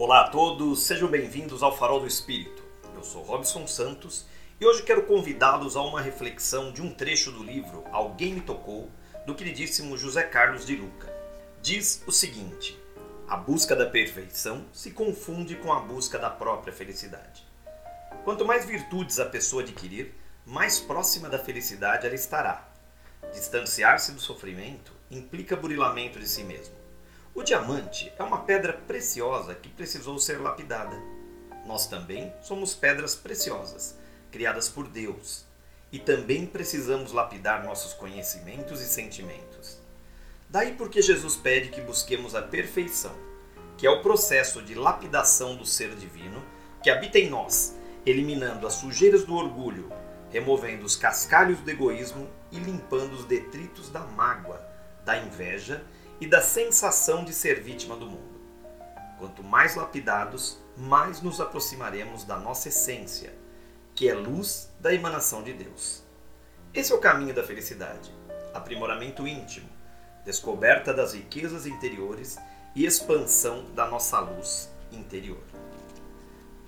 Olá a todos, sejam bem-vindos ao Farol do Espírito. Eu sou Robson Santos e hoje quero convidá-los a uma reflexão de um trecho do livro Alguém Me Tocou, do queridíssimo José Carlos de Luca. Diz o seguinte: A busca da perfeição se confunde com a busca da própria felicidade. Quanto mais virtudes a pessoa adquirir, mais próxima da felicidade ela estará. Distanciar-se do sofrimento implica burilamento de si mesmo. O diamante é uma pedra preciosa que precisou ser lapidada. Nós também somos pedras preciosas, criadas por Deus, e também precisamos lapidar nossos conhecimentos e sentimentos. Daí porque Jesus pede que busquemos a perfeição, que é o processo de lapidação do ser divino que habita em nós, eliminando as sujeiras do orgulho, removendo os cascalhos do egoísmo e limpando os detritos da mágoa, da inveja e da sensação de ser vítima do mundo. Quanto mais lapidados, mais nos aproximaremos da nossa essência, que é luz da emanação de Deus. Esse é o caminho da felicidade: aprimoramento íntimo, descoberta das riquezas interiores e expansão da nossa luz interior.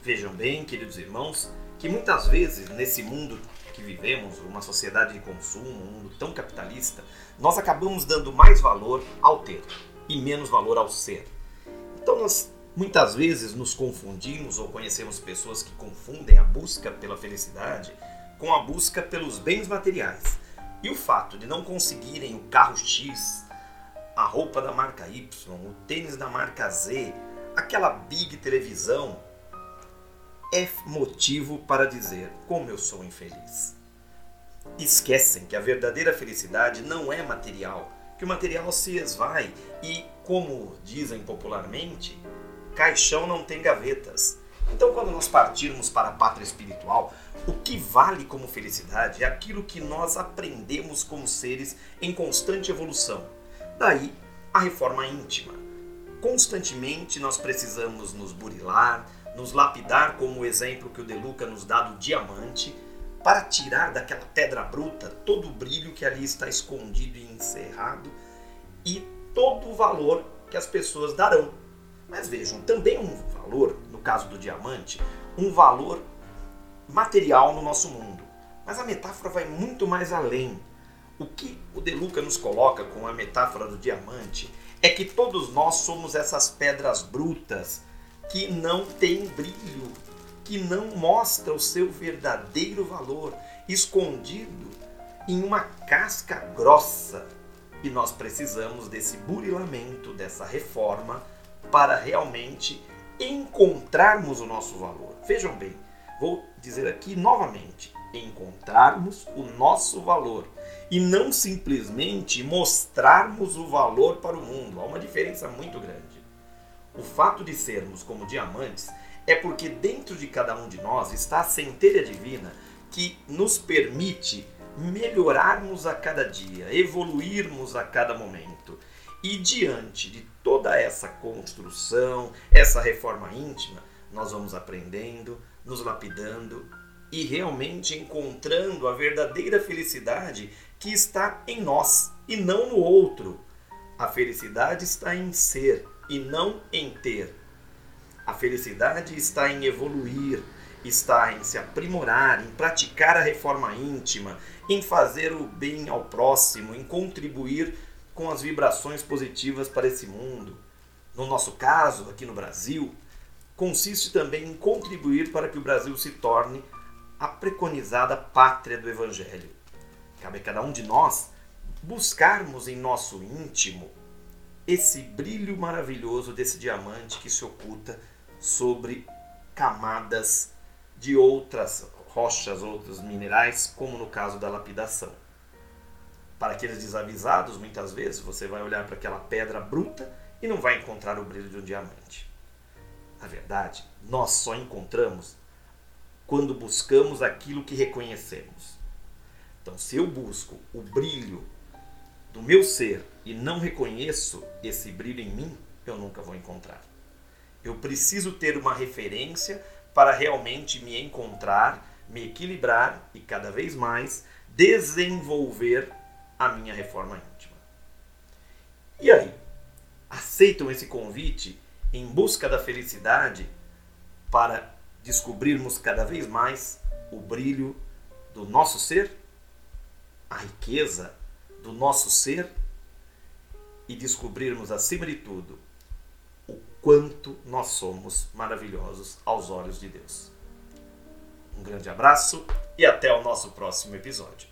Vejam bem, queridos irmãos, que muitas vezes nesse mundo que vivemos, uma sociedade de consumo, um mundo tão capitalista, nós acabamos dando mais valor ao ter e menos valor ao ser. Então nós muitas vezes nos confundimos ou conhecemos pessoas que confundem a busca pela felicidade com a busca pelos bens materiais. E o fato de não conseguirem o carro X, a roupa da marca Y, o tênis da marca Z, aquela big televisão, é motivo para dizer como eu sou infeliz. Esquecem que a verdadeira felicidade não é material, que o material se esvai e, como dizem popularmente, caixão não tem gavetas. Então, quando nós partirmos para a pátria espiritual, o que vale como felicidade é aquilo que nós aprendemos como seres em constante evolução. Daí, a reforma íntima. Constantemente nós precisamos nos burilar, nos lapidar como o exemplo que o De Luca nos dá do diamante, para tirar daquela pedra bruta todo o brilho que ali está escondido e encerrado e todo o valor que as pessoas darão. Mas vejam, também um valor, no caso do diamante, um valor material no nosso mundo. Mas a metáfora vai muito mais além. O que o De Luca nos coloca com a metáfora do diamante é que todos nós somos essas pedras brutas que não tem brilho, que não mostra o seu verdadeiro valor, escondido em uma casca grossa. E nós precisamos desse burilamento, dessa reforma, para realmente encontrarmos o nosso valor. Vejam bem, vou dizer aqui novamente: encontrarmos o nosso valor e não simplesmente mostrarmos o valor para o mundo. Há uma diferença muito grande. O fato de sermos como diamantes é porque dentro de cada um de nós está a centelha divina que nos permite melhorarmos a cada dia, evoluirmos a cada momento. E diante de toda essa construção, essa reforma íntima, nós vamos aprendendo, nos lapidando e realmente encontrando a verdadeira felicidade que está em nós e não no outro. A felicidade está em ser, e não em ter. A felicidade está em evoluir, está em se aprimorar, em praticar a reforma íntima, em fazer o bem ao próximo, em contribuir com as vibrações positivas para esse mundo. No nosso caso, aqui no Brasil, consiste também em contribuir para que o Brasil se torne a preconizada pátria do Evangelho. Cabe a cada um de nós buscarmos em nosso íntimo esse brilho maravilhoso desse diamante que se oculta sobre camadas de outras rochas, outros minerais, como no caso da lapidação. Para aqueles desavisados, muitas vezes você vai olhar para aquela pedra bruta e não vai encontrar o brilho de um diamante. Na verdade, nós só encontramos quando buscamos aquilo que reconhecemos. Então, se eu busco o brilho do meu ser e não reconheço esse brilho em mim, eu nunca vou encontrar. Eu preciso ter uma referência para realmente me encontrar, me equilibrar e cada vez mais desenvolver a minha reforma íntima. E aí? Aceitam esse convite em busca da felicidade para descobrirmos cada vez mais o brilho do nosso ser, a riqueza do nosso ser e descobrirmos, acima de tudo, o quanto nós somos maravilhosos aos olhos de Deus. Um grande abraço e até o nosso próximo episódio.